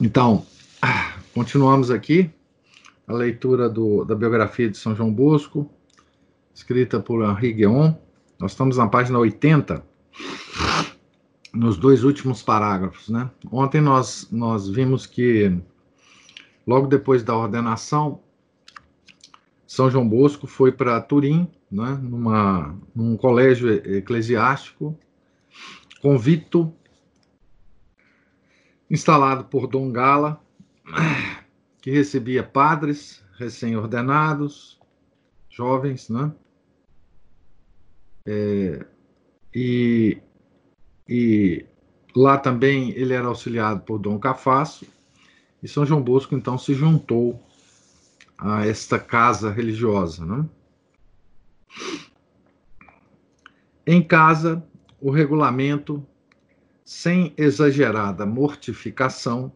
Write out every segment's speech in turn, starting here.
Então, continuamos aqui a leitura do, da biografia de São João Bosco, escrita por Henri Guéon. Nós estamos na página 80, nos dois últimos parágrafos. Né? Ontem nós, nós vimos que, logo depois da ordenação, São João Bosco foi para Turim, né, numa, num colégio eclesiástico, convito instalado por Dom Gala, que recebia padres recém-ordenados, jovens, né? É, e, e lá também ele era auxiliado por Dom Cafasso, e São João Bosco então se juntou a esta casa religiosa. Né? Em casa, o regulamento sem exagerada mortificação,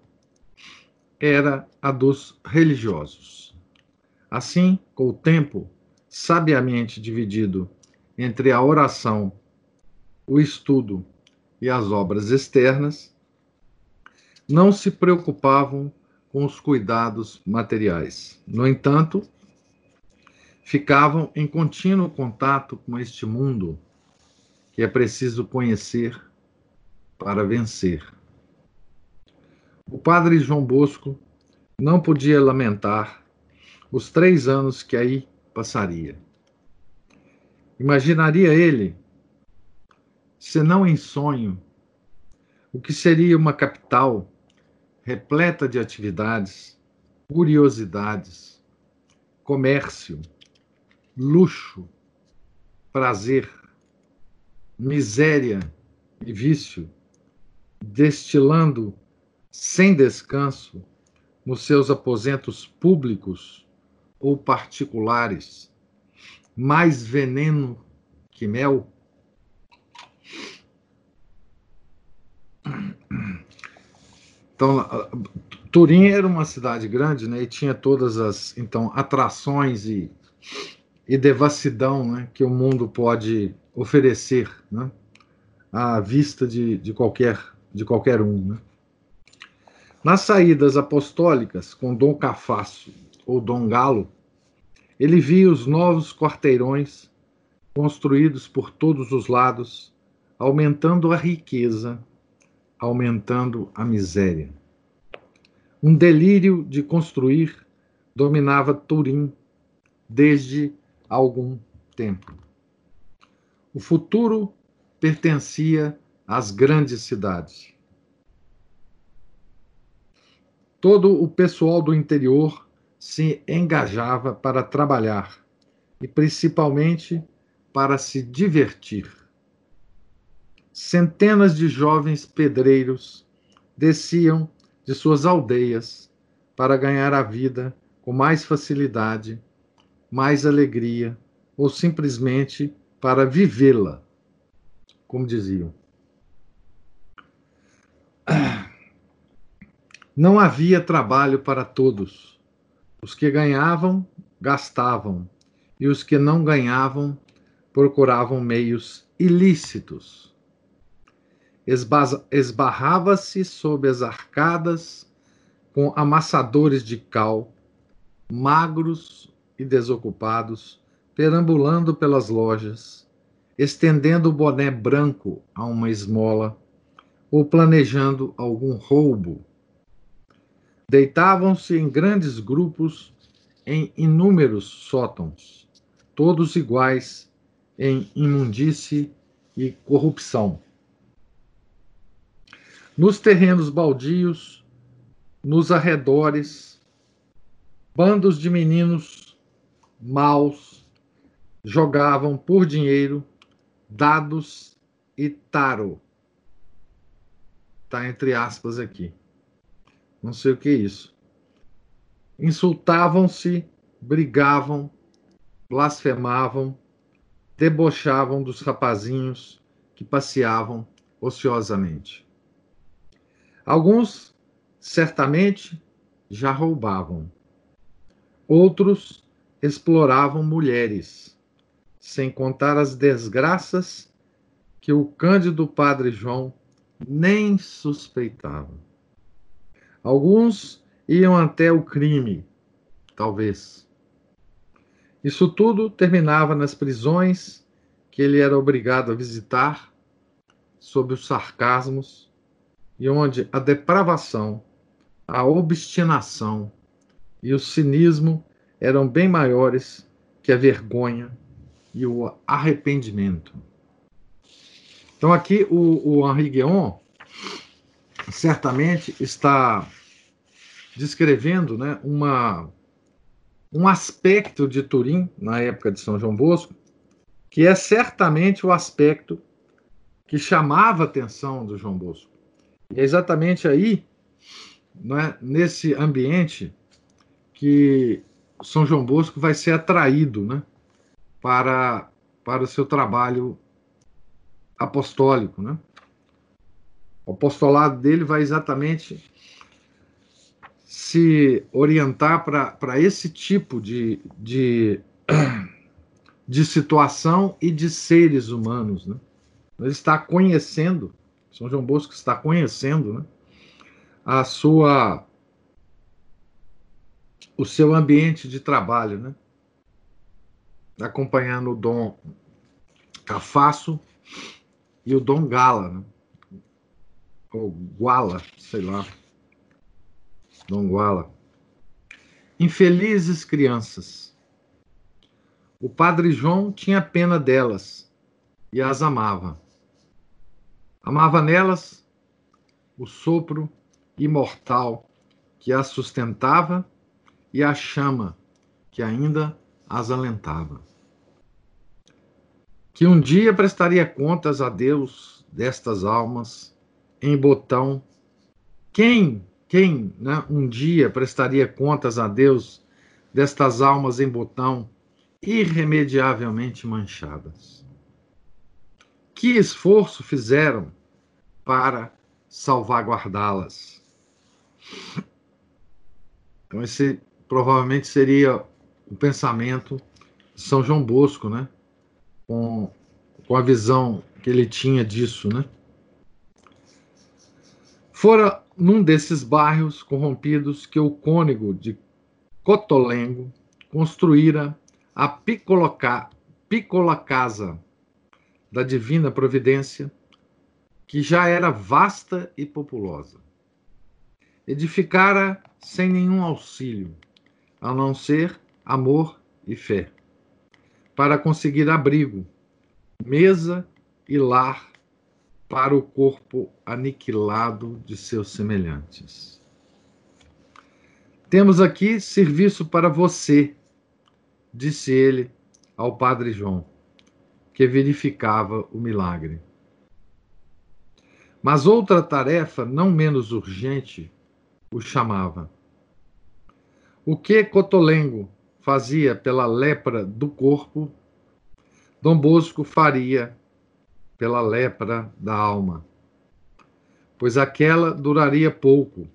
era a dos religiosos. Assim, com o tempo sabiamente dividido entre a oração, o estudo e as obras externas, não se preocupavam com os cuidados materiais. No entanto, ficavam em contínuo contato com este mundo que é preciso conhecer para vencer. O padre João Bosco não podia lamentar os três anos que aí passaria. Imaginaria ele, se não em sonho, o que seria uma capital repleta de atividades, curiosidades, comércio, luxo, prazer, miséria e vício destilando sem descanso nos seus aposentos públicos ou particulares mais veneno que mel? Então, Turim era uma cidade grande, né, e tinha todas as então atrações e, e devassidão, né, que o mundo pode oferecer, né, à vista de, de qualquer de qualquer um. Né? Nas saídas apostólicas, com Dom Cafasso ou Dom Galo, ele via os novos quarteirões construídos por todos os lados, aumentando a riqueza, aumentando a miséria. Um delírio de construir dominava Turim desde algum tempo. O futuro pertencia às grandes cidades. Todo o pessoal do interior se engajava para trabalhar e principalmente para se divertir. Centenas de jovens pedreiros desciam de suas aldeias para ganhar a vida com mais facilidade, mais alegria ou simplesmente para vivê-la, como diziam. Não havia trabalho para todos. Os que ganhavam, gastavam, e os que não ganhavam, procuravam meios ilícitos. Esbarrava-se sob as arcadas com amassadores de cal, magros e desocupados, perambulando pelas lojas, estendendo o boné branco a uma esmola ou planejando algum roubo. Deitavam-se em grandes grupos em inúmeros sótãos, todos iguais em imundície e corrupção. Nos terrenos baldios, nos arredores, bandos de meninos maus jogavam por dinheiro dados e taro Está entre aspas aqui. Não sei o que é isso. Insultavam-se, brigavam, blasfemavam, debochavam dos rapazinhos que passeavam ociosamente. Alguns, certamente, já roubavam. Outros exploravam mulheres, sem contar as desgraças que o cândido padre João nem suspeitava. Alguns iam até o crime, talvez. Isso tudo terminava nas prisões que ele era obrigado a visitar, sob os sarcasmos, e onde a depravação, a obstinação e o cinismo eram bem maiores que a vergonha e o arrependimento. Então, aqui o, o Henri Guéon certamente está descrevendo né, uma, um aspecto de Turim, na época de São João Bosco, que é certamente o aspecto que chamava a atenção do João Bosco. E é exatamente aí, né, nesse ambiente, que São João Bosco vai ser atraído né, para, para o seu trabalho apostólico. Né? O apostolado dele vai exatamente se orientar para esse tipo de, de, de situação e de seres humanos. Né? Ele está conhecendo, São João Bosco está conhecendo né, a sua o seu ambiente de trabalho, né? acompanhando o Dom Cafasso e o Dom Gala, né? ou Guala, sei lá. Dom Guala. Infelizes crianças. O padre João tinha pena delas e as amava. Amava nelas o sopro imortal que as sustentava e a chama que ainda as alentava que um dia prestaria contas a Deus destas almas em botão. Quem, quem, né, um dia prestaria contas a Deus destas almas em botão irremediavelmente manchadas? Que esforço fizeram para salvaguardá-las? Então, esse provavelmente seria o pensamento de São João Bosco, né? Com, com a visão que ele tinha disso, né? Fora num desses bairros corrompidos que o cônego de Cotolengo construíra a Picoloca, Picola Casa da Divina Providência, que já era vasta e populosa. Edificara sem nenhum auxílio, a não ser amor e fé para conseguir abrigo, mesa e lar para o corpo aniquilado de seus semelhantes. Temos aqui serviço para você, disse ele ao padre João, que verificava o milagre. Mas outra tarefa, não menos urgente, o chamava. O que Cotolengo fazia pela lepra do corpo, Dom Bosco faria pela lepra da alma. Pois aquela duraria pouco,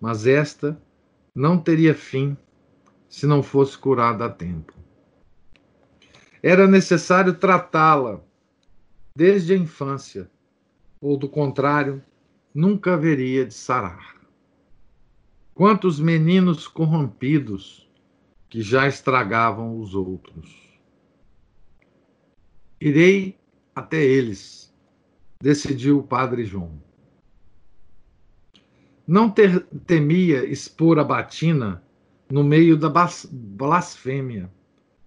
mas esta não teria fim se não fosse curada a tempo. Era necessário tratá-la desde a infância, ou do contrário, nunca haveria de sarar. Quantos meninos corrompidos que já estragavam os outros. Irei até eles, decidiu o padre João. Não ter, temia expor a batina no meio da blasfêmia,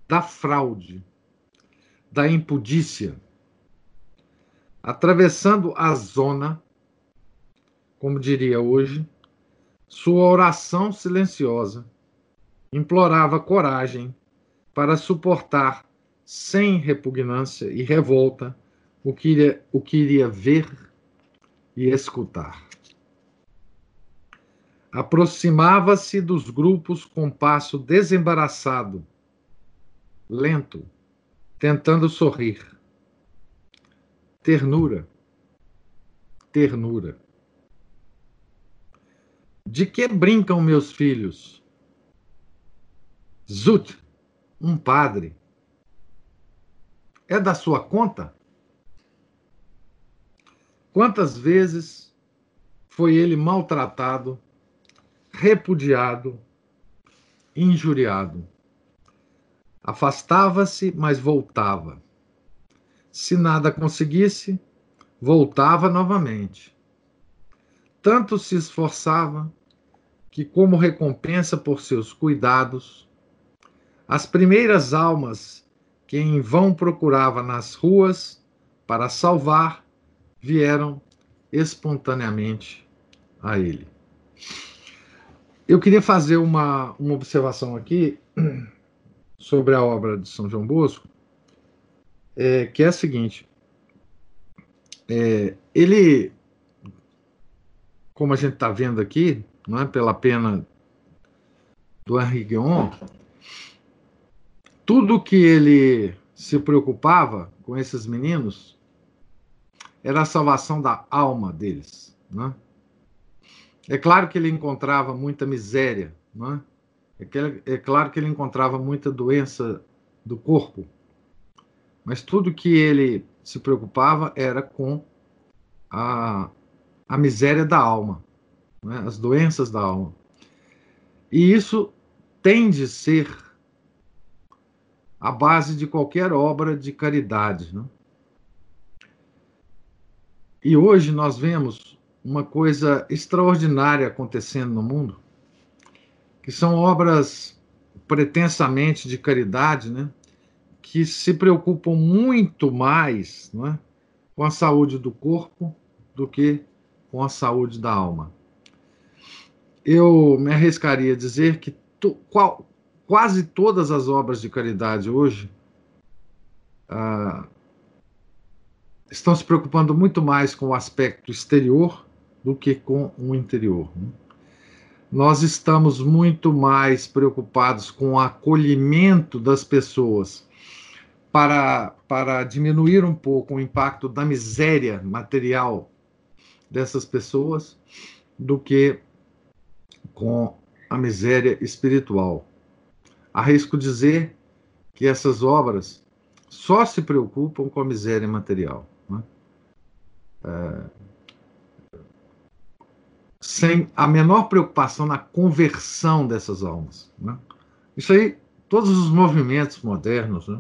da fraude, da impudícia. Atravessando a zona, como diria hoje, sua oração silenciosa implorava coragem para suportar sem repugnância e revolta o que iria, o que iria ver e escutar. aproximava-se dos grupos com passo desembaraçado, lento, tentando sorrir. Ternura, ternura. De que brincam meus filhos? Zut, um padre. É da sua conta? Quantas vezes foi ele maltratado, repudiado, injuriado? Afastava-se, mas voltava. Se nada conseguisse, voltava novamente. Tanto se esforçava que, como recompensa por seus cuidados, as primeiras almas que em vão procurava nas ruas para salvar vieram espontaneamente a ele. Eu queria fazer uma, uma observação aqui sobre a obra de São João Bosco, é, que é a seguinte: é, ele, como a gente está vendo aqui, não é, pela pena do Henri Guion, tudo que ele se preocupava com esses meninos era a salvação da alma deles. Né? É claro que ele encontrava muita miséria, né? é, é claro que ele encontrava muita doença do corpo, mas tudo que ele se preocupava era com a, a miséria da alma, né? as doenças da alma. E isso tem de ser a base de qualquer obra de caridade. Né? E hoje nós vemos uma coisa extraordinária acontecendo no mundo, que são obras pretensamente de caridade, né? que se preocupam muito mais é, com a saúde do corpo do que com a saúde da alma. Eu me arriscaria a dizer que qual, quase todas as obras de caridade hoje ah, estão se preocupando muito mais com o aspecto exterior do que com o interior. Né? Nós estamos muito mais preocupados com o acolhimento das pessoas para, para diminuir um pouco o impacto da miséria material dessas pessoas do que com a miséria espiritual. Arrisco dizer que essas obras só se preocupam com a miséria material. Né? É, sem a menor preocupação na conversão dessas almas. Né? Isso aí, todos os movimentos modernos, né?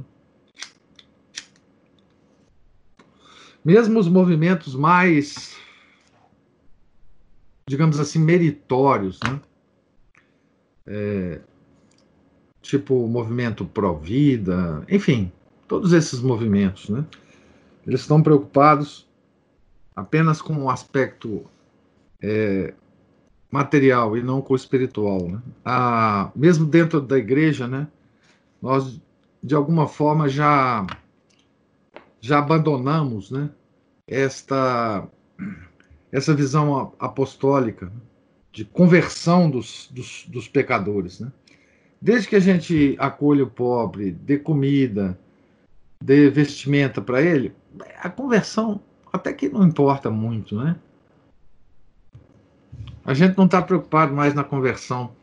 Mesmo os movimentos mais, digamos assim, meritórios, né? É, tipo o movimento pró-vida, enfim, todos esses movimentos, né? Eles estão preocupados apenas com o aspecto é, material e não com o espiritual, né? Ah, mesmo dentro da igreja, né? Nós de alguma forma já já abandonamos, né? esta, essa visão apostólica de conversão dos, dos, dos pecadores. Né? Desde que a gente acolhe o pobre, dê comida, dê vestimenta para ele, a conversão até que não importa muito, né? A gente não está preocupado mais na conversão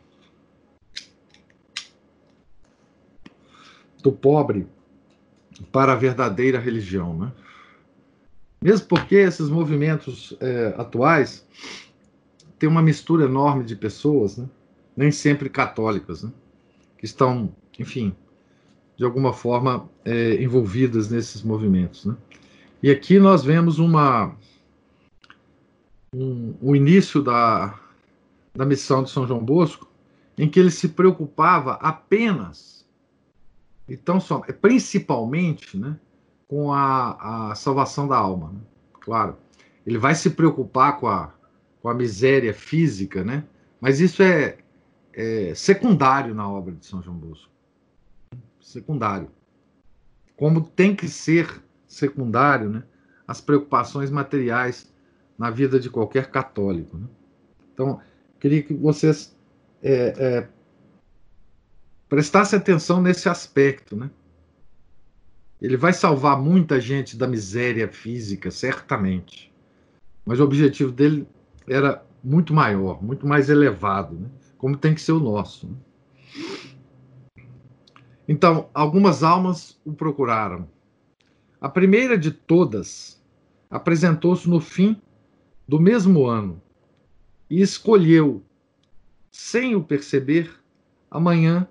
do pobre para a verdadeira religião, né? Mesmo porque esses movimentos é, atuais têm uma mistura enorme de pessoas, né? nem sempre católicas, né? Que estão, enfim, de alguma forma é, envolvidas nesses movimentos. Né? E aqui nós vemos uma um, o início da, da missão de São João Bosco, em que ele se preocupava apenas, então só, principalmente, né, com a, a salvação da alma. Né? Claro, ele vai se preocupar com a, com a miséria física, né? mas isso é, é secundário na obra de São João Bosco. Secundário. Como tem que ser secundário né? as preocupações materiais na vida de qualquer católico. Né? Então, queria que vocês é, é, prestassem atenção nesse aspecto, né? Ele vai salvar muita gente da miséria física, certamente. Mas o objetivo dele era muito maior, muito mais elevado, né? Como tem que ser o nosso. Então, algumas almas o procuraram. A primeira de todas apresentou-se no fim do mesmo ano e escolheu, sem o perceber, a manhã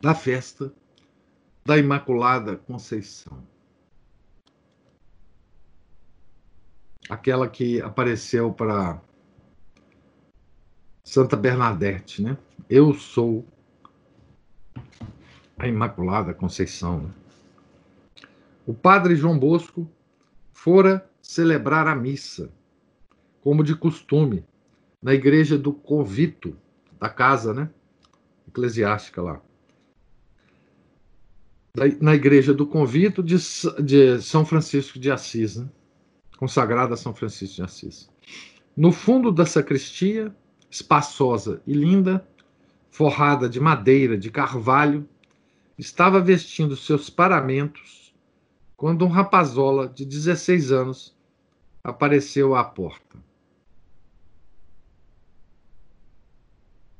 da festa da Imaculada Conceição. Aquela que apareceu para Santa Bernadette, né? Eu sou a Imaculada Conceição. Né? O padre João Bosco fora celebrar a missa, como de costume, na igreja do Convito, da casa, né? Eclesiástica lá. Na igreja do Convito de, de São Francisco de Assis, né? consagrada a São Francisco de Assis. No fundo da sacristia, espaçosa e linda, forrada de madeira de carvalho, estava vestindo seus paramentos quando um rapazola de 16 anos apareceu à porta.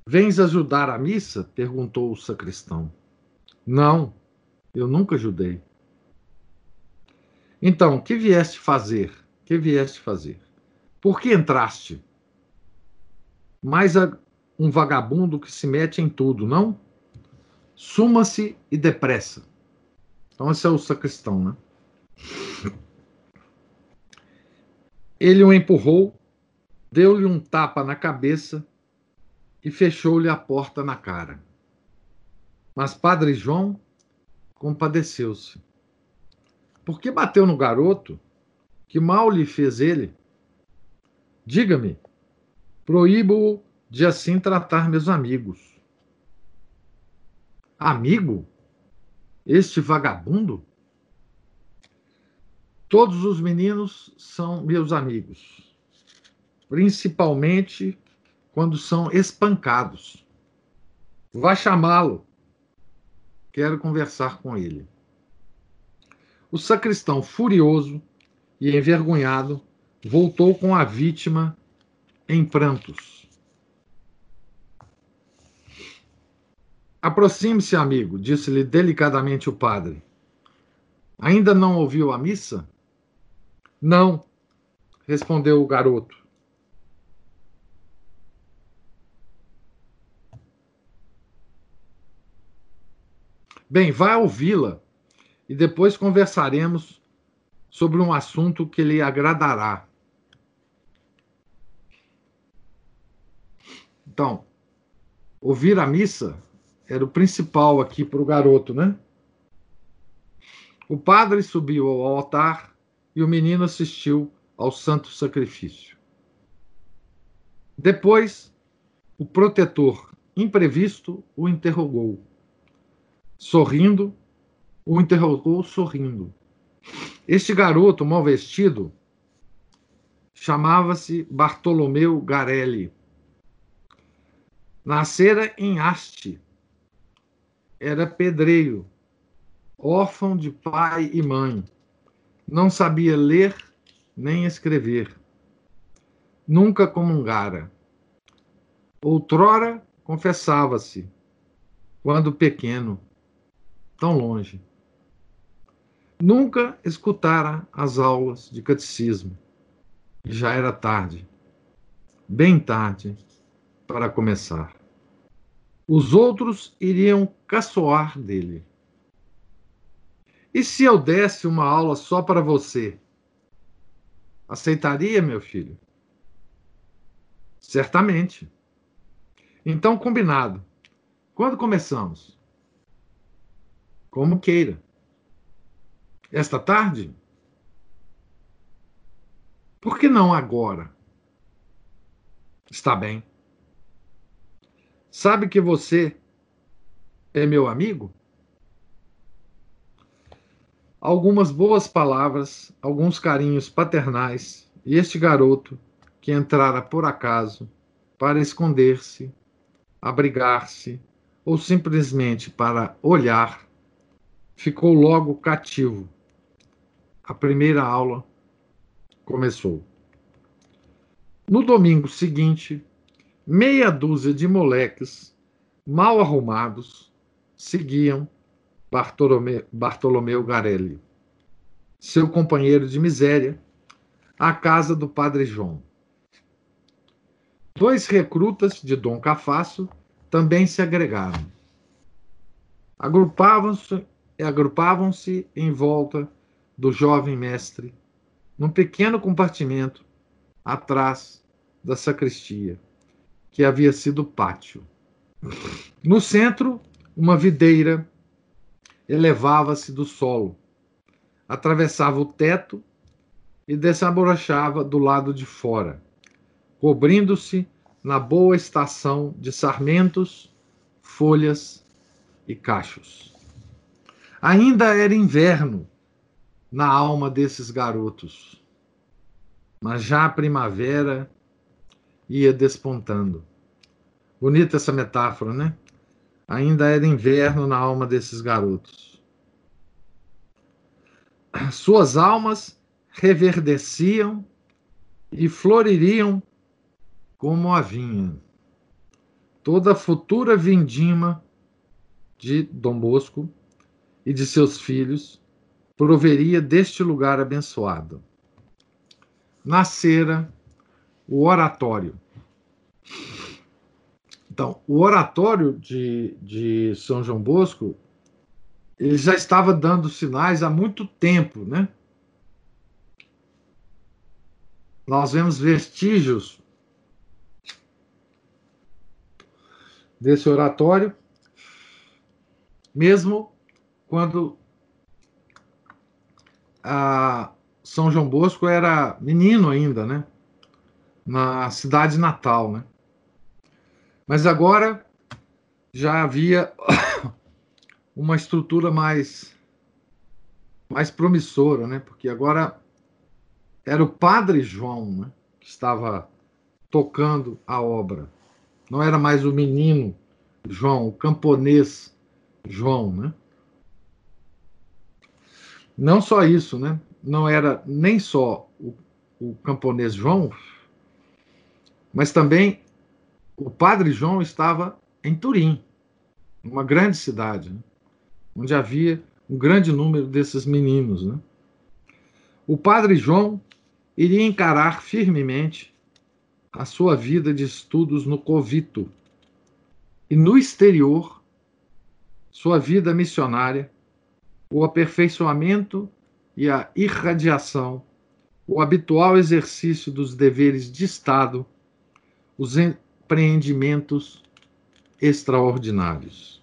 Vens ajudar a missa? perguntou o sacristão. Não, eu nunca ajudei. Então, que vieste fazer? Que vieste fazer? Por que entraste? Mais um vagabundo que se mete em tudo, não? Suma-se e depressa. Então, esse é o sacristão, né? Ele o empurrou, deu-lhe um tapa na cabeça e fechou-lhe a porta na cara. Mas Padre João compadeceu-se. Por que bateu no garoto? Que mal lhe fez ele? Diga-me, proíbo-o de assim tratar meus amigos. Amigo? Este vagabundo? Todos os meninos são meus amigos, principalmente quando são espancados. Vá chamá-lo. Quero conversar com ele. O sacristão, furioso e envergonhado, voltou com a vítima em prantos. Aproxime-se, amigo, disse-lhe delicadamente o padre. Ainda não ouviu a missa? Não, respondeu o garoto. Bem, vá ouvi-la e depois conversaremos sobre um assunto que lhe agradará. Então, ouvir a missa era o principal aqui para o garoto, né? O padre subiu ao altar e o menino assistiu ao santo sacrifício. Depois, o protetor imprevisto o interrogou. Sorrindo, o interrogou sorrindo. Este garoto mal vestido chamava-se Bartolomeu Garelli. Nascera em Haste, era pedreiro, órfão de pai e mãe. Não sabia ler nem escrever. Nunca comungara. Outrora confessava-se, quando pequeno, tão longe. Nunca escutara as aulas de catecismo. Já era tarde, bem tarde, para começar. Os outros iriam caçoar dele. E se eu desse uma aula só para você? Aceitaria, meu filho? Certamente. Então, combinado. Quando começamos? Como queira. Esta tarde? Por que não agora? Está bem. Sabe que você é meu amigo? Algumas boas palavras, alguns carinhos paternais, e este garoto, que entrara por acaso, para esconder-se, abrigar-se ou simplesmente para olhar, ficou logo cativo. A primeira aula começou. No domingo seguinte, meia dúzia de moleques mal arrumados seguiam Bartolomeu, Bartolomeu Garelli, seu companheiro de miséria, à casa do padre João. Dois recrutas de Dom Cafasso também se agregaram. Agrupavam-se agrupavam em volta do jovem mestre, num pequeno compartimento atrás da sacristia, que havia sido pátio. No centro, uma videira elevava-se do solo, atravessava o teto e desabrochava do lado de fora, cobrindo-se na boa estação de sarmentos, folhas e cachos. Ainda era inverno na alma desses garotos, mas já a primavera ia despontando. Bonita essa metáfora, né? Ainda era inverno na alma desses garotos. Suas almas reverdeciam e floririam como a vinha. Toda a futura vindima de Dom Bosco e de seus filhos proveria deste lugar abençoado. Nascera o oratório. Então, o oratório de, de São João Bosco ele já estava dando sinais há muito tempo, né? Nós vemos vestígios desse oratório, mesmo quando São João Bosco era menino ainda, né? Na cidade natal, né? Mas agora já havia uma estrutura mais mais promissora, né? Porque agora era o padre João, né? Que estava tocando a obra. Não era mais o menino João, o camponês João, né? Não só isso, né? Não era nem só o, o camponês João, mas também o padre João estava em Turim, uma grande cidade, né? onde havia um grande número desses meninos. Né? O padre João iria encarar firmemente a sua vida de estudos no Covito e no exterior, sua vida missionária, o aperfeiçoamento e a irradiação, o habitual exercício dos deveres de Estado, os empreendimentos extraordinários.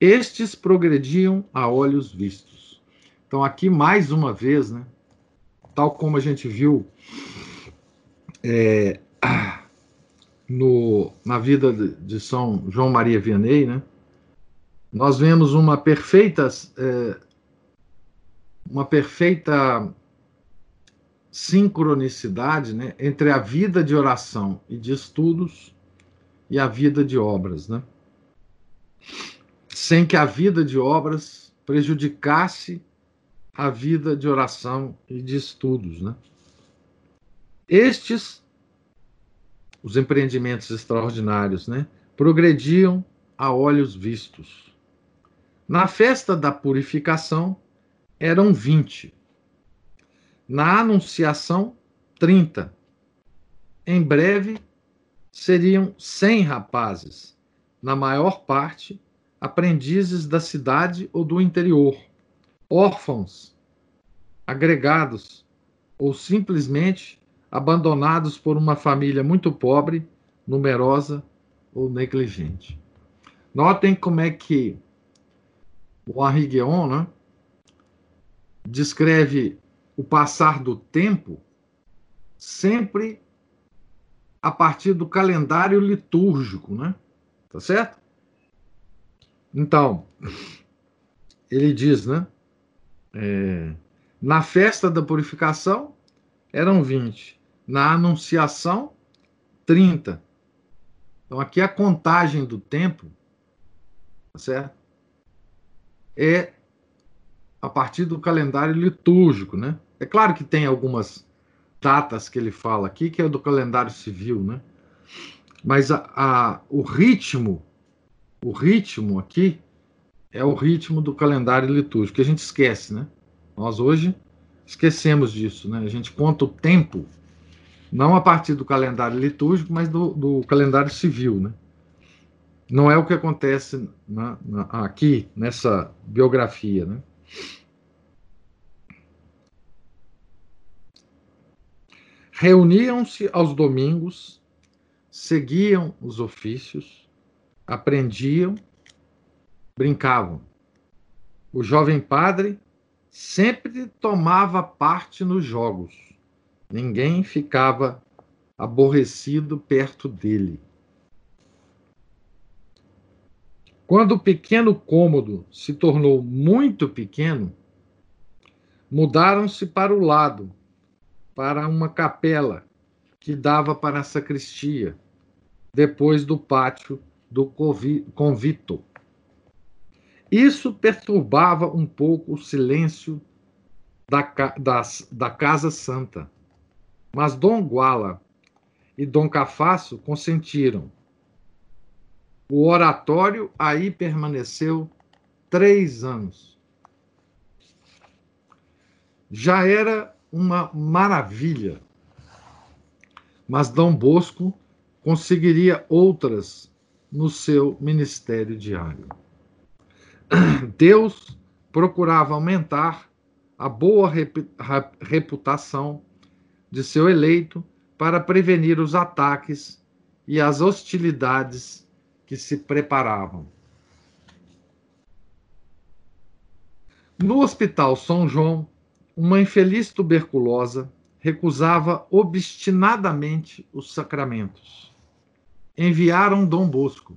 Estes progrediam a olhos vistos. Então, aqui mais uma vez, né, tal como a gente viu é, no, na vida de São João Maria Vianney, né, nós vemos uma perfeita, é, uma perfeita sincronicidade né, entre a vida de oração e de estudos e a vida de obras, né? sem que a vida de obras prejudicasse a vida de oração e de estudos. Né? Estes, os empreendimentos extraordinários, né, progrediam a olhos vistos. Na festa da purificação eram 20, na Anunciação, 30. Em breve, seriam 100 rapazes, na maior parte aprendizes da cidade ou do interior, órfãos, agregados ou simplesmente abandonados por uma família muito pobre, numerosa ou negligente. Notem como é que o Henri Guéon né, descreve o passar do tempo sempre a partir do calendário litúrgico, né? Tá certo? Então, ele diz, né? É, na festa da purificação eram 20, na anunciação, 30. Então, aqui a contagem do tempo, tá certo? É a partir do calendário litúrgico, né? É claro que tem algumas datas que ele fala aqui, que é do calendário civil, né? Mas a, a, o ritmo, o ritmo aqui é o ritmo do calendário litúrgico, que a gente esquece, né? Nós hoje esquecemos disso, né? A gente conta o tempo não a partir do calendário litúrgico, mas do, do calendário civil, né? Não é o que acontece na, na, aqui nessa biografia, né? Reuniam-se aos domingos, seguiam os ofícios, aprendiam, brincavam. O jovem padre sempre tomava parte nos jogos Ninguém ficava aborrecido perto dele. Quando o pequeno cômodo se tornou muito pequeno, mudaram-se para o lado, para uma capela que dava para a sacristia, depois do pátio do convito. Isso perturbava um pouco o silêncio da, da, da Casa Santa. Mas Dom Guala e Dom Cafasso consentiram. O oratório aí permaneceu três anos. Já era uma maravilha, mas Dom Bosco conseguiria outras no seu ministério diário. Deus procurava aumentar a boa reputação de seu eleito para prevenir os ataques e as hostilidades que se preparavam. No Hospital São João, uma infeliz tuberculosa recusava obstinadamente os sacramentos. Enviaram Dom Bosco,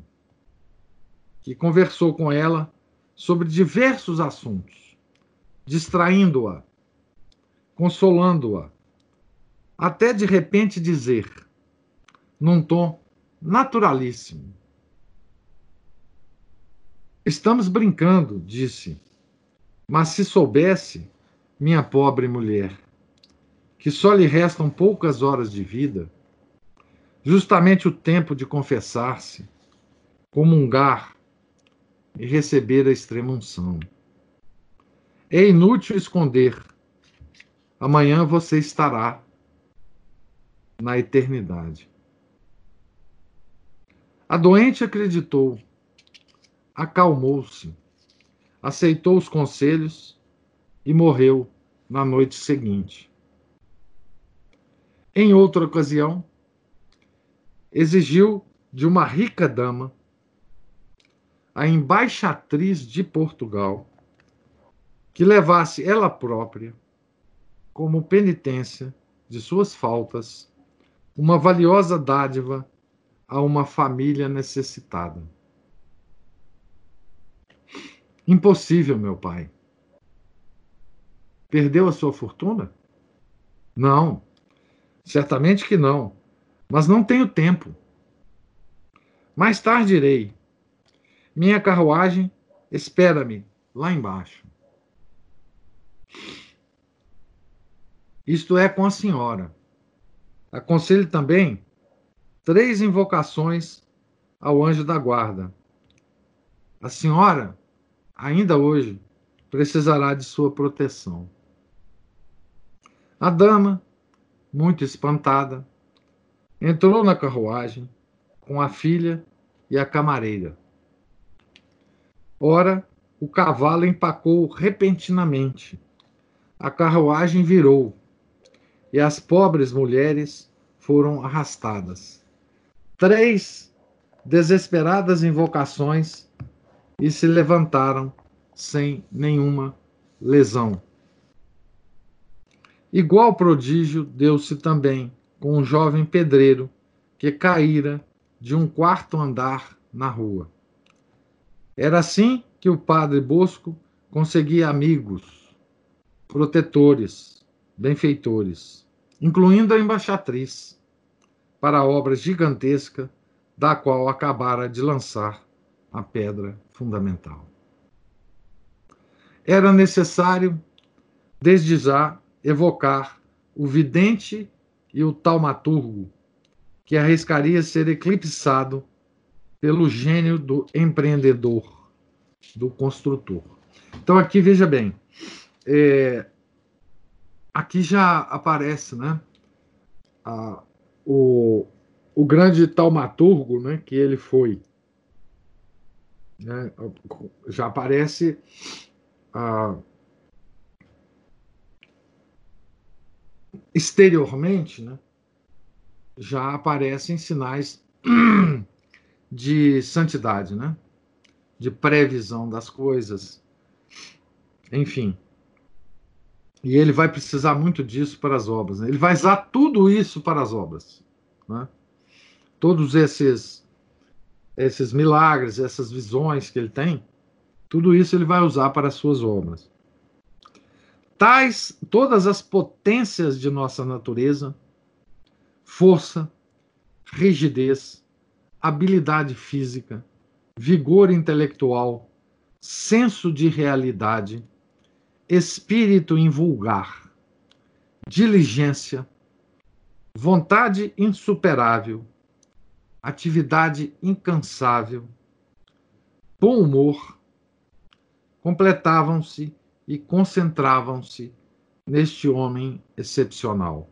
que conversou com ela sobre diversos assuntos, distraindo-a, consolando-a até de repente dizer, num tom naturalíssimo: Estamos brincando, disse, mas se soubesse, minha pobre mulher, que só lhe restam poucas horas de vida, justamente o tempo de confessar-se, comungar e receber a extrema unção. É inútil esconder. Amanhã você estará na eternidade. A doente acreditou, acalmou-se, aceitou os conselhos e morreu na noite seguinte. Em outra ocasião, exigiu de uma rica dama, a embaixatriz de Portugal, que levasse ela própria, como penitência de suas faltas, uma valiosa dádiva a uma família necessitada. Impossível, meu pai. Perdeu a sua fortuna? Não, certamente que não, mas não tenho tempo. Mais tarde irei. Minha carruagem espera-me lá embaixo. Isto é com a senhora. Aconselho também três invocações ao anjo da guarda. A senhora, ainda hoje, precisará de sua proteção. A dama, muito espantada, entrou na carruagem com a filha e a camareira. Ora, o cavalo empacou repentinamente. A carruagem virou e as pobres mulheres foram arrastadas. Três desesperadas invocações e se levantaram sem nenhuma lesão. Igual prodígio deu-se também com um jovem pedreiro que caíra de um quarto andar na rua. Era assim que o padre Bosco conseguia amigos, protetores, benfeitores, incluindo a embaixatriz. para a obra gigantesca da qual acabara de lançar a pedra fundamental. Era necessário, desde já, evocar o vidente e o taumaturgo, que arriscaria ser eclipsado pelo gênio do empreendedor, do construtor. Então, aqui, veja bem, é, aqui já aparece né, a, o, o grande taumaturgo né, que ele foi. Né, já aparece a, exteriormente, né, já aparecem sinais de santidade, né? de previsão das coisas, enfim. E ele vai precisar muito disso para as obras. Né? Ele vai usar tudo isso para as obras. Né? Todos esses, esses milagres, essas visões que ele tem, tudo isso ele vai usar para as suas obras. Tais todas as potências de nossa natureza, força, rigidez, habilidade física, vigor intelectual, senso de realidade, espírito invulgar, diligência, vontade insuperável, atividade incansável, bom humor, completavam-se e concentravam-se neste homem excepcional.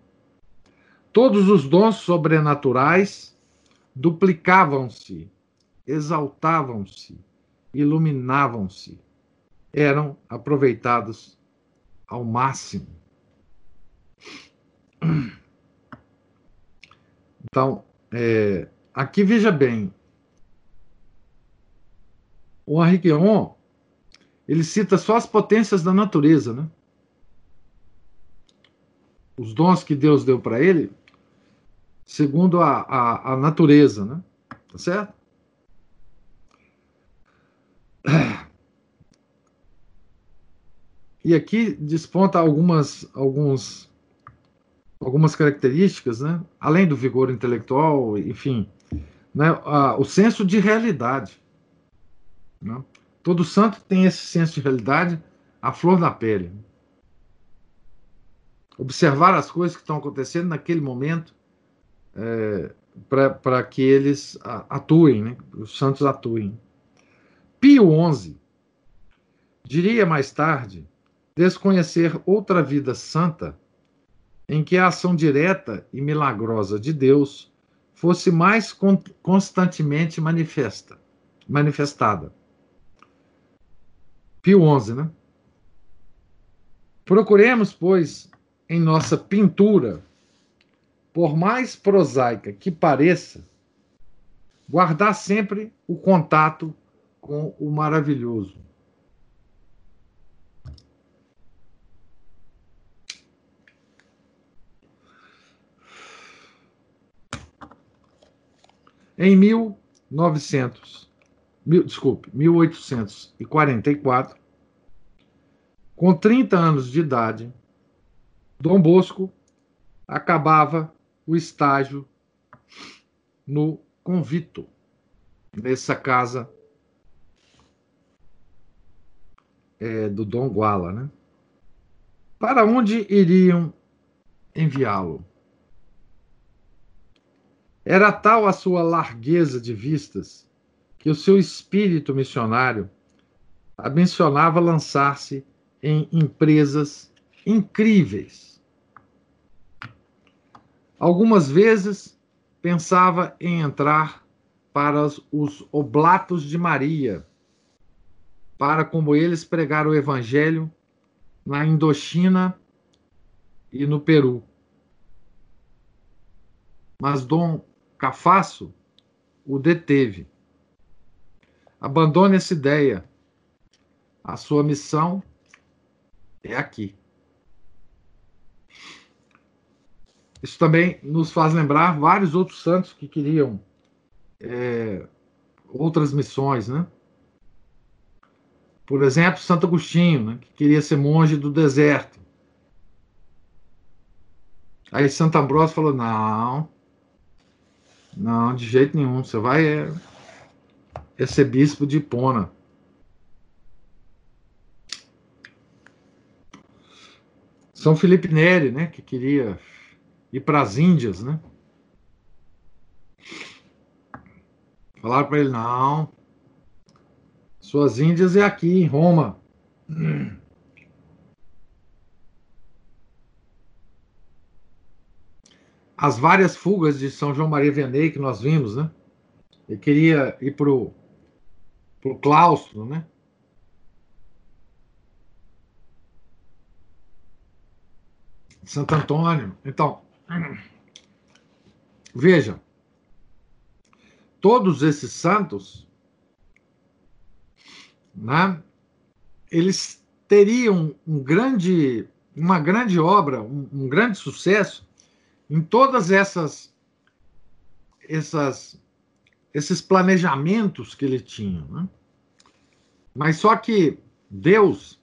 Todos os dons sobrenaturais duplicavam-se, exaltavam-se, iluminavam-se, eram aproveitados ao máximo. Então, é, aqui veja bem, o Henrique ele cita só as potências da natureza, né? Os dons que Deus deu para ele, segundo a, a, a natureza, né? Tá certo? E aqui desponta algumas, alguns, algumas características, né? além do vigor intelectual, enfim, né? o senso de realidade. Né? Todo santo tem esse senso de realidade à flor da pele. Observar as coisas que estão acontecendo naquele momento é, para que eles atuem, né? os santos atuem. Pio XI diria mais tarde desconhecer outra vida santa em que a ação direta e milagrosa de Deus fosse mais constantemente manifesta, manifestada. Pio XI, né? Procuremos, pois, em nossa pintura por mais prosaica que pareça, guardar sempre o contato com o maravilhoso. Em 1900, mil, desculpe, 1844, com 30 anos de idade, Dom Bosco acabava o estágio no convito, nessa casa é, do Dom Guala, né? Para onde iriam enviá-lo? Era tal a sua largueza de vistas que o seu espírito missionário ambicionava lançar-se em empresas incríveis Algumas vezes pensava em entrar para os oblatos de Maria, para, como eles, pregar o Evangelho na Indochina e no Peru. Mas Dom Cafasso o deteve. Abandone essa ideia. A sua missão é aqui. Isso também nos faz lembrar vários outros santos que queriam é, outras missões, né? Por exemplo, Santo Agostinho, né, que queria ser monge do deserto. Aí Santo Ambrósio falou: não, Não, de jeito nenhum. Você vai é, é ser bispo de Ipona. São Felipe Neri, né, que queria ir para as Índias, né? Falaram para ele: não, suas Índias é aqui, em Roma. As várias fugas de São João Maria Vianney que nós vimos, né? Ele queria ir para o claustro, né? Santo Antônio. Então, veja, todos esses santos, né, eles teriam um grande, uma grande obra, um, um grande sucesso em todas essas, essas, esses planejamentos que ele tinha. Né? Mas só que Deus,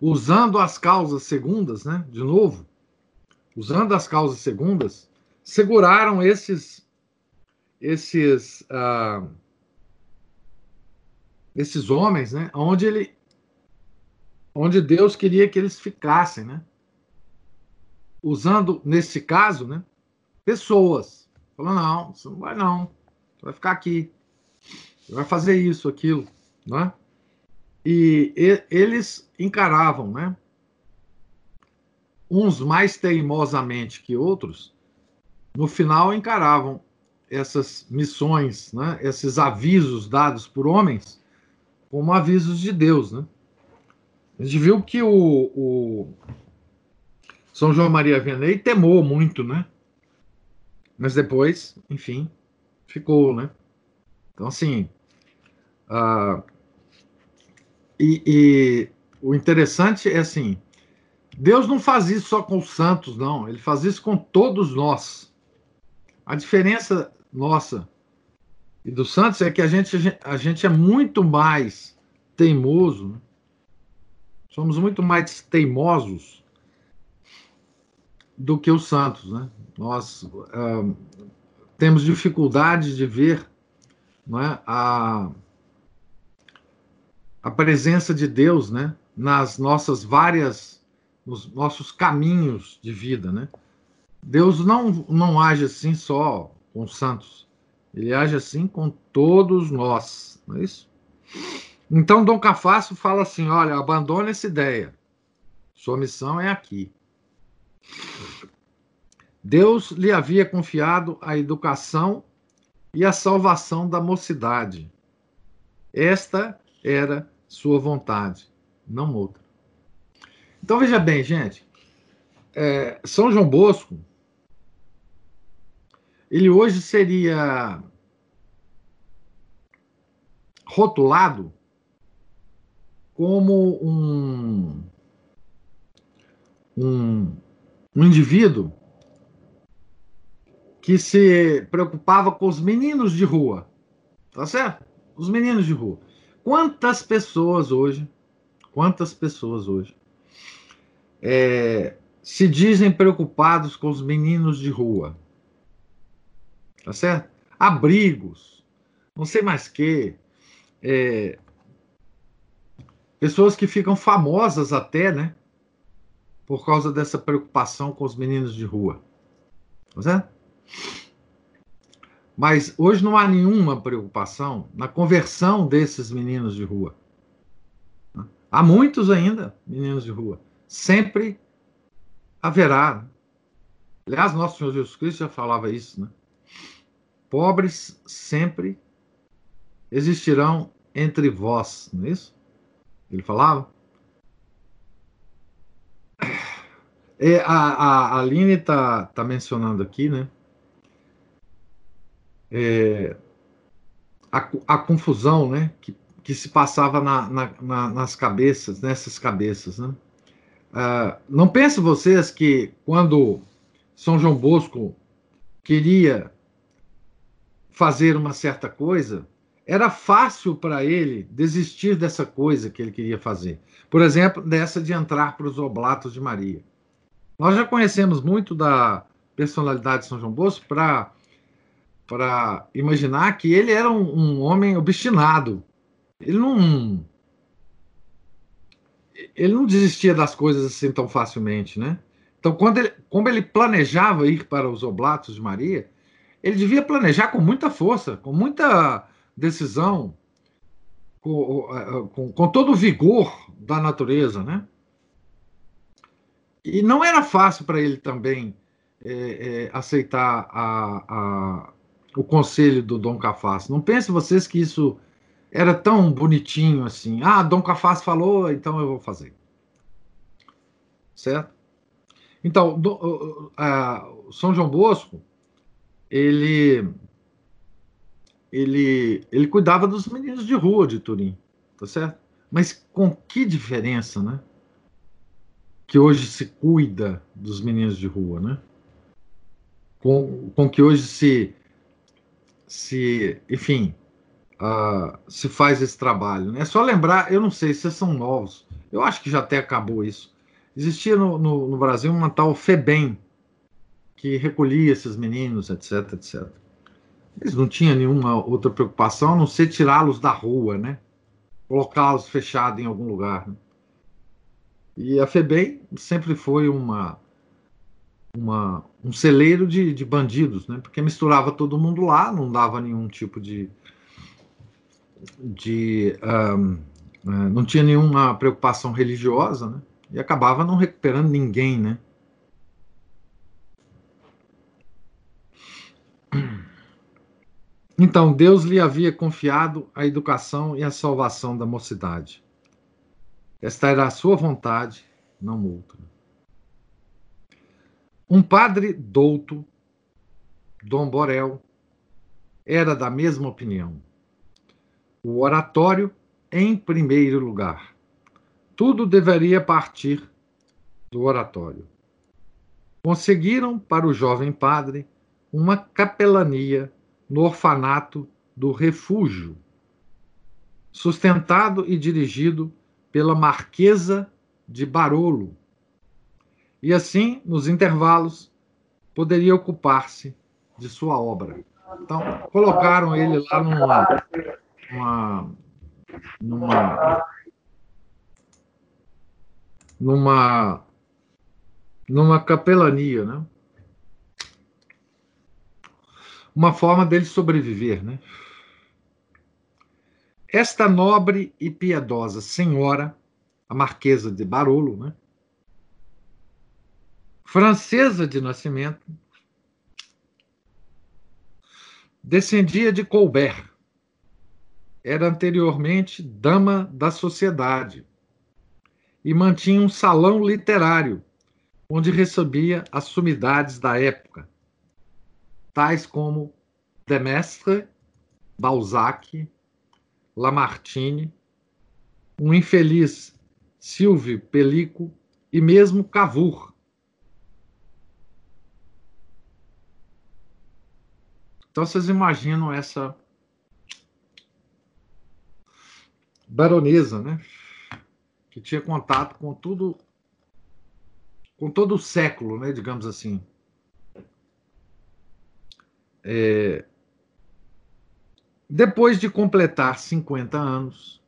usando as causas segundas, né, de novo, usando as causas segundas, seguraram esses esses uh, esses homens, né? Onde ele, onde Deus queria que eles ficassem, né? Usando nesse caso, né? Pessoas. Falando não, você não vai não, você vai ficar aqui, você vai fazer isso, aquilo, né? E, e eles encaravam, né? Uns mais teimosamente que outros, no final encaravam essas missões, né, esses avisos dados por homens, como avisos de Deus. Né? A gente viu que o, o São João Maria Vianney temou muito, né? Mas depois, enfim, ficou, né? Então, assim, uh, e, e o interessante é assim, Deus não faz isso só com os santos, não. Ele faz isso com todos nós. A diferença nossa e do Santos é que a gente, a gente é muito mais teimoso, né? somos muito mais teimosos do que os Santos. Né? Nós uh, temos dificuldade de ver não é, a, a presença de Deus né, nas nossas várias, nos nossos caminhos de vida. Né? Deus não, não age assim só com os santos. Ele age assim com todos nós, não é isso? Então, Dom Cafasso fala assim: olha, abandone essa ideia. Sua missão é aqui. Deus lhe havia confiado a educação e a salvação da mocidade. Esta era sua vontade, não outra. Então veja bem, gente. É, São João Bosco ele hoje seria rotulado como um, um, um indivíduo que se preocupava com os meninos de rua. Tá certo? Os meninos de rua. Quantas pessoas hoje, quantas pessoas hoje é, se dizem preocupados com os meninos de rua? tá certo? Abrigos, não sei mais que, é, pessoas que ficam famosas até, né? Por causa dessa preocupação com os meninos de rua, tá certo? Mas hoje não há nenhuma preocupação na conversão desses meninos de rua. Há muitos ainda meninos de rua. Sempre haverá. Aliás, nosso Senhor Jesus Cristo já falava isso, né? pobres sempre existirão entre vós, não é isso? Ele falava. É, a, a, a Aline está tá mencionando aqui, né? É, a, a confusão, né? Que, que se passava na, na, na, nas cabeças, nessas cabeças, né? Uh, não pensem vocês que quando São João Bosco queria fazer uma certa coisa, era fácil para ele desistir dessa coisa que ele queria fazer. Por exemplo, dessa de entrar para os oblatos de Maria. Nós já conhecemos muito da personalidade de São João Bosco para para imaginar que ele era um, um, homem obstinado. Ele não ele não desistia das coisas assim tão facilmente, né? Então, quando ele, como ele planejava ir para os Oblatos de Maria, ele devia planejar com muita força, com muita decisão, com, com, com todo o vigor da natureza, né? E não era fácil para ele também é, é, aceitar a, a, o conselho do Dom Cafaz. Não pense vocês que isso era tão bonitinho assim. Ah, Dom Cafaz falou, então eu vou fazer. Certo? Então, do, uh, São João Bosco, ele, ele, ele cuidava dos meninos de rua de Turim, tá certo? Mas com que diferença, né? Que hoje se cuida dos meninos de rua, né? Com, com que hoje se, se enfim, uh, se faz esse trabalho. Né? É só lembrar, eu não sei se são novos, eu acho que já até acabou isso. Existia no, no, no Brasil uma tal FEBEM, que recolhia esses meninos, etc, etc. Eles não tinham nenhuma outra preocupação a não ser tirá-los da rua, né? Colocá-los fechados em algum lugar. Né? E a FEBEM sempre foi uma, uma um celeiro de, de bandidos, né? Porque misturava todo mundo lá, não dava nenhum tipo de. de um, é, não tinha nenhuma preocupação religiosa, né? E acabava não recuperando ninguém, né? Então Deus lhe havia confiado a educação e a salvação da mocidade. Esta era a sua vontade, não outra. Um padre douto, Dom Borel, era da mesma opinião. O oratório em primeiro lugar. Tudo deveria partir do oratório. Conseguiram para o jovem padre uma capelania no orfanato do Refúgio, sustentado e dirigido pela Marquesa de Barolo. E assim, nos intervalos, poderia ocupar-se de sua obra. Então, colocaram ele lá numa, numa, numa, numa, numa capelania, né? uma forma dele sobreviver, né? Esta nobre e piedosa senhora, a Marquesa de Barolo, né? Francesa de nascimento, descendia de Colbert. Era anteriormente dama da sociedade e mantinha um salão literário onde recebia as sumidades da época tais como Demestre, Balzac, Lamartine, um infeliz Silvio Pellico e mesmo Cavour. Então vocês imaginam essa baronesa, né? Que tinha contato com tudo, com todo o século, né? Digamos assim. É, depois de completar 50 anos,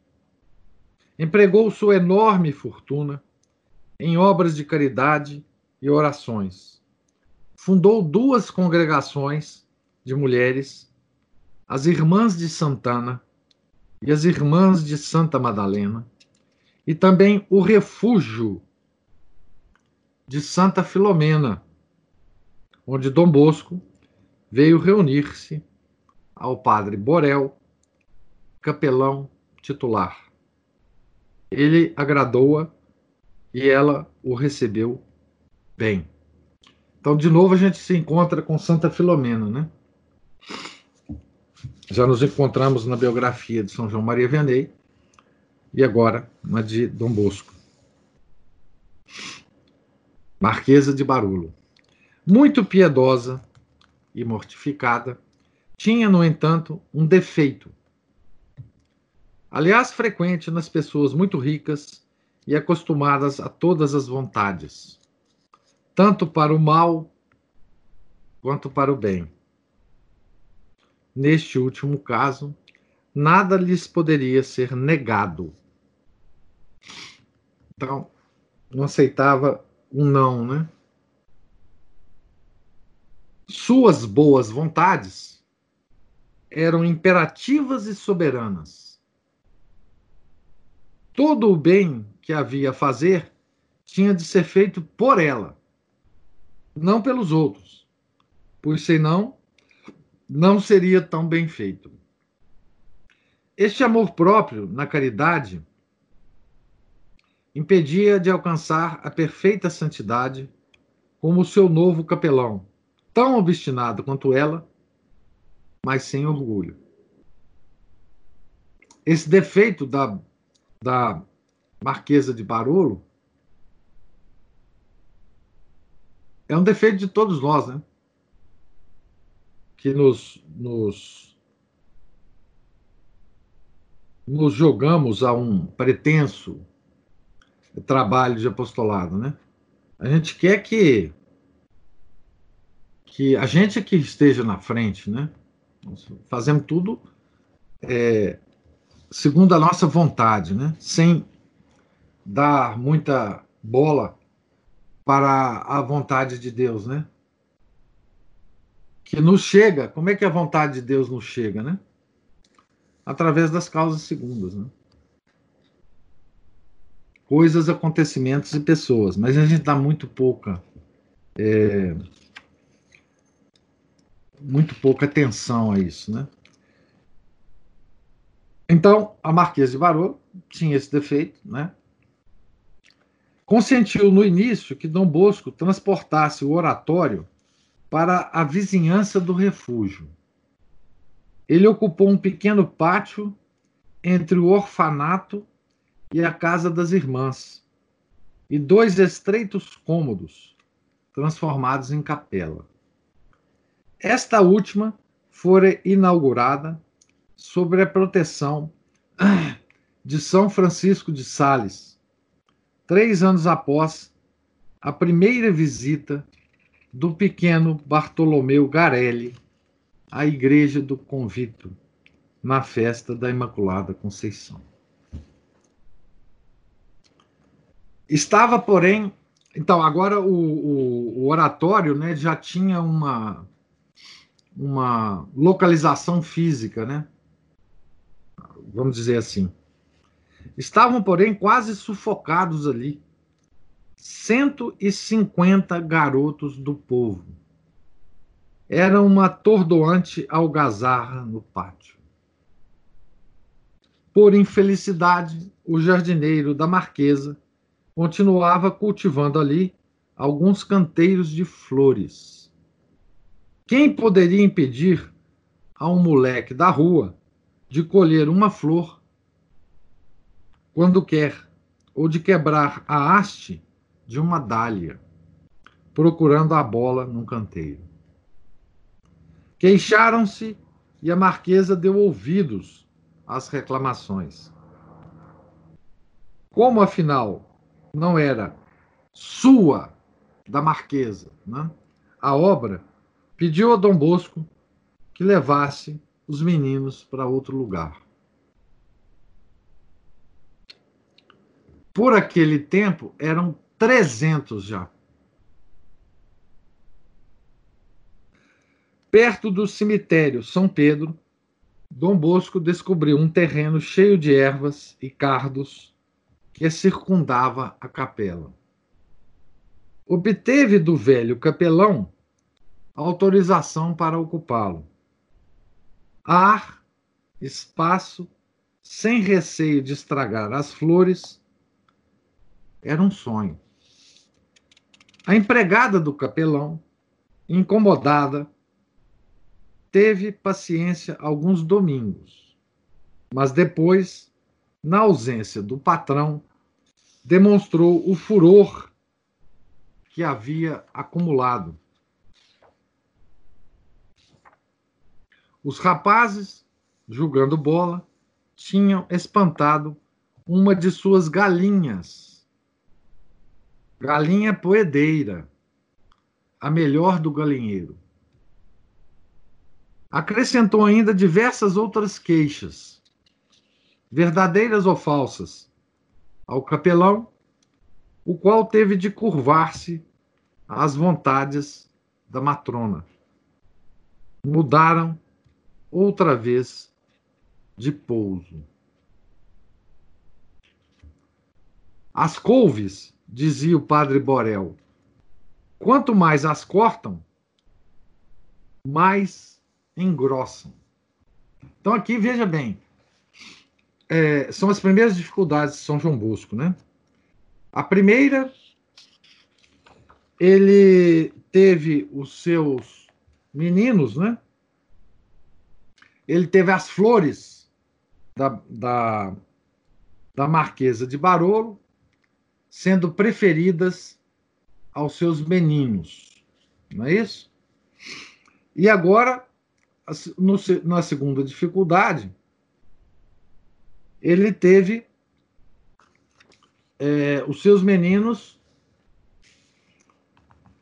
empregou sua enorme fortuna em obras de caridade e orações. Fundou duas congregações de mulheres, as Irmãs de Santana e as Irmãs de Santa Madalena, e também o Refúgio de Santa Filomena, onde Dom Bosco veio reunir-se ao padre Borel, capelão titular. Ele agradou-a e ela o recebeu bem. Então, de novo, a gente se encontra com Santa Filomena, né? Já nos encontramos na biografia de São João Maria Vianney e agora na de Dom Bosco. Marquesa de Barolo. Muito piedosa, e mortificada, tinha, no entanto, um defeito. Aliás, frequente nas pessoas muito ricas e acostumadas a todas as vontades, tanto para o mal quanto para o bem. Neste último caso, nada lhes poderia ser negado. Então, não aceitava um não, né? Suas boas vontades eram imperativas e soberanas. Todo o bem que havia a fazer tinha de ser feito por ela, não pelos outros, pois senão não seria tão bem feito. Este amor próprio na caridade impedia de alcançar a perfeita santidade como o seu novo capelão, tão obstinado quanto ela, mas sem orgulho. Esse defeito da, da Marquesa de Barolo é um defeito de todos nós, né? Que nos, nos nos jogamos a um pretenso trabalho de apostolado, né? A gente quer que que a gente que esteja na frente, né? fazemos tudo é, segundo a nossa vontade, né? Sem dar muita bola para a vontade de Deus, né? Que nos chega. Como é que a vontade de Deus nos chega, né? através das causas segundas. Né? Coisas, acontecimentos e pessoas, mas a gente dá muito pouca. É, muito pouca atenção a isso, né? Então, a Marquesa de Barolo tinha esse defeito, né? Consentiu no início que Dom Bosco transportasse o oratório para a vizinhança do refúgio. Ele ocupou um pequeno pátio entre o orfanato e a casa das irmãs, e dois estreitos cômodos, transformados em capela. Esta última fora inaugurada sob a proteção de São Francisco de Sales, três anos após a primeira visita do pequeno Bartolomeu Garelli a Igreja do Convito na festa da Imaculada Conceição. Estava, porém, então agora o, o, o oratório né, já tinha uma, uma localização física, né? Vamos dizer assim. Estavam, porém, quase sufocados ali. 150 garotos do povo era uma atordoante algazarra no pátio. Por infelicidade, o jardineiro da Marquesa continuava cultivando ali alguns canteiros de flores. Quem poderia impedir a um moleque da rua de colher uma flor quando quer, ou de quebrar a haste de uma dália, procurando a bola num canteiro? Queixaram-se e a marquesa deu ouvidos às reclamações. Como, afinal, não era sua, da marquesa, né? a obra, pediu a Dom Bosco que levasse os meninos para outro lugar. Por aquele tempo, eram 300 já. Perto do cemitério São Pedro, Dom Bosco descobriu um terreno cheio de ervas e cardos que circundava a capela. Obteve do velho capelão autorização para ocupá-lo. Ar, espaço, sem receio de estragar as flores, era um sonho. A empregada do capelão, incomodada, teve paciência alguns domingos, mas depois, na ausência do patrão, demonstrou o furor que havia acumulado. Os rapazes, julgando bola, tinham espantado uma de suas galinhas. Galinha poedeira, a melhor do galinheiro. acrescentou ainda diversas outras queixas, verdadeiras ou falsas, ao capelão, o qual teve de curvar-se às vontades da matrona. Mudaram outra vez de pouso. As couves, dizia o padre Borel, quanto mais as cortam, mais engrossam. Então aqui veja bem, é, são as primeiras dificuldades de São João Bosco, né? A primeira, ele teve os seus meninos, né? Ele teve as flores da, da, da Marquesa de Barolo sendo preferidas aos seus meninos, não é isso? E agora, no, na segunda dificuldade, ele teve é, os seus meninos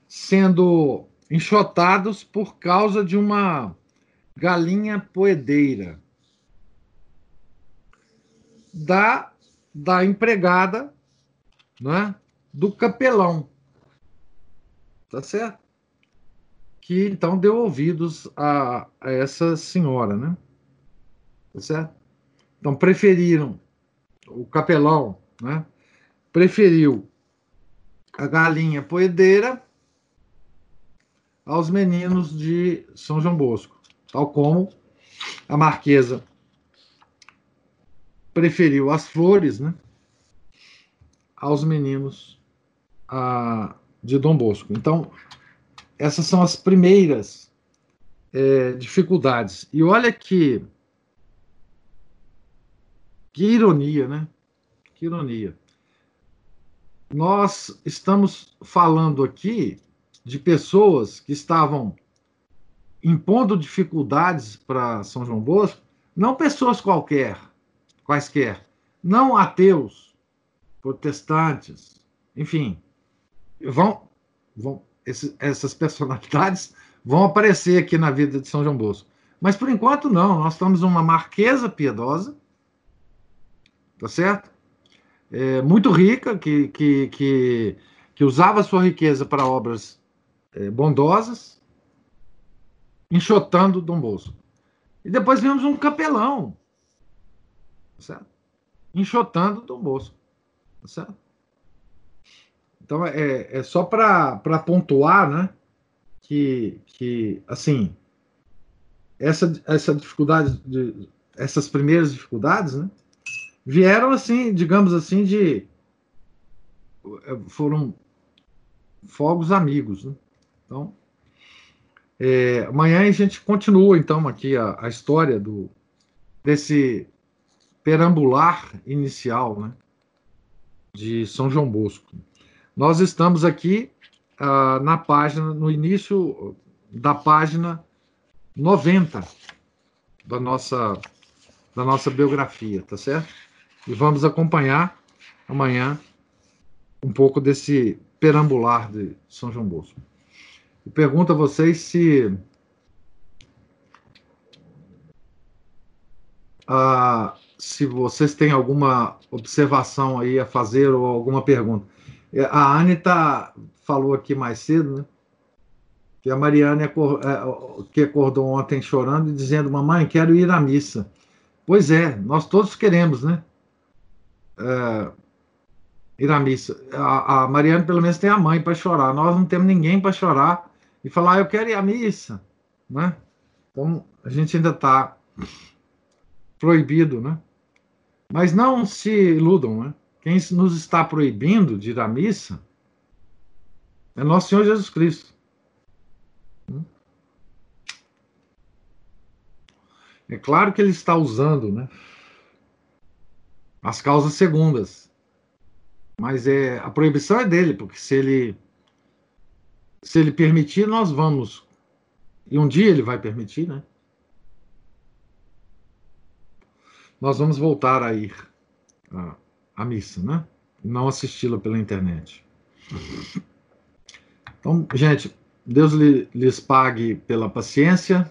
sendo enxotados por causa de uma galinha poedeira da, da empregada né, do capelão. Tá certo? Que então deu ouvidos a, a essa senhora, né? Tá certo? Então preferiram o capelão, né? preferiu a galinha poedeira aos meninos de São João Bosco, tal como a marquesa preferiu as flores, né, aos meninos a, de Dom Bosco. Então, essas são as primeiras é, dificuldades. E olha que que ironia, né? Que ironia nós estamos falando aqui de pessoas que estavam impondo dificuldades para São João Bosco, não pessoas qualquer, quaisquer, não ateus, protestantes, enfim, vão, vão essas personalidades vão aparecer aqui na vida de São João Bosco. Mas por enquanto não, nós estamos uma marquesa piedosa, tá certo? é, muito rica, que, que, que, que, usava sua riqueza para obras é, bondosas, enxotando Dom Bosco. E depois vemos um capelão, certo? enxotando Dom Bosco. Certo? Então, é, é só para pontuar, né? Que, que assim, essa, essa dificuldade, de, essas primeiras dificuldades, né? vieram assim, digamos assim, de foram fogos amigos, né? Então, é, amanhã a gente continua então aqui a, a, história do desse perambular inicial, né? De São João Bosco. Nós estamos aqui ah, na página, no início da página 90 da nossa da nossa biografia, tá certo? E vamos acompanhar amanhã um pouco desse perambular de São João Bosco. Pergunto a vocês se ah, se vocês têm alguma observação aí a fazer ou alguma pergunta. É, a Anitta falou aqui mais cedo, né? Que a Mariane é, que acordou ontem chorando e dizendo: Mamãe, quero ir à missa. Pois é, nós todos queremos, né? é, ir à missa. A, a Mariana, pelo menos, tem a mãe para chorar. Nós não temos ninguém para chorar e falar, ah, eu quero ir à missa. Né? Então, a gente ainda está proibido, né? Mas não se iludam, né? Quem nos está proibindo de ir à missa é nosso Senhor Jesus Cristo. É claro que ele está usando, né? as causas segundas. Mas é a proibição é dele, porque se ele se ele permitir, nós vamos. E um dia ele vai permitir, né? Nós vamos voltar a ir à, à missa, né? Não assisti-la pela internet. Então, gente, Deus lhes pague pela paciência,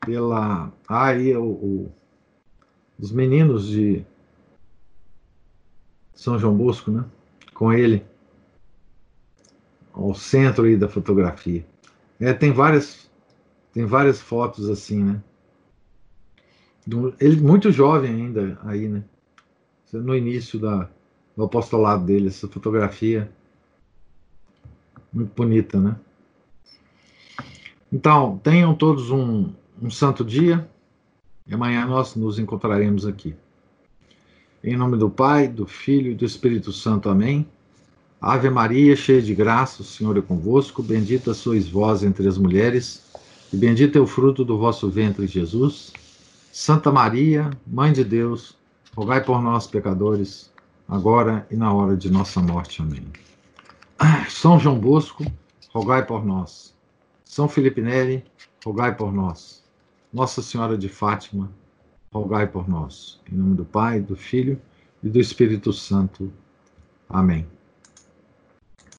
pela. Ah, aí o, o, os meninos de São João Bosco, né? Com ele ao centro aí da fotografia. É, tem várias tem várias fotos assim, né? Ele muito jovem ainda aí, né? No início da, do apostolado dele, essa fotografia muito bonita, né? Então, tenham todos um, um santo dia e amanhã nós nos encontraremos aqui. Em nome do Pai, do Filho e do Espírito Santo. Amém. Ave Maria, cheia de graça, o Senhor é convosco. Bendita sois vós entre as mulheres, e bendito é o fruto do vosso ventre, Jesus. Santa Maria, Mãe de Deus, rogai por nós, pecadores, agora e na hora de nossa morte. Amém. São João Bosco, rogai por nós. São Felipe Neri, rogai por nós. Nossa Senhora de Fátima, rogai por nós. Em nome do Pai, do Filho e do Espírito Santo. Amém.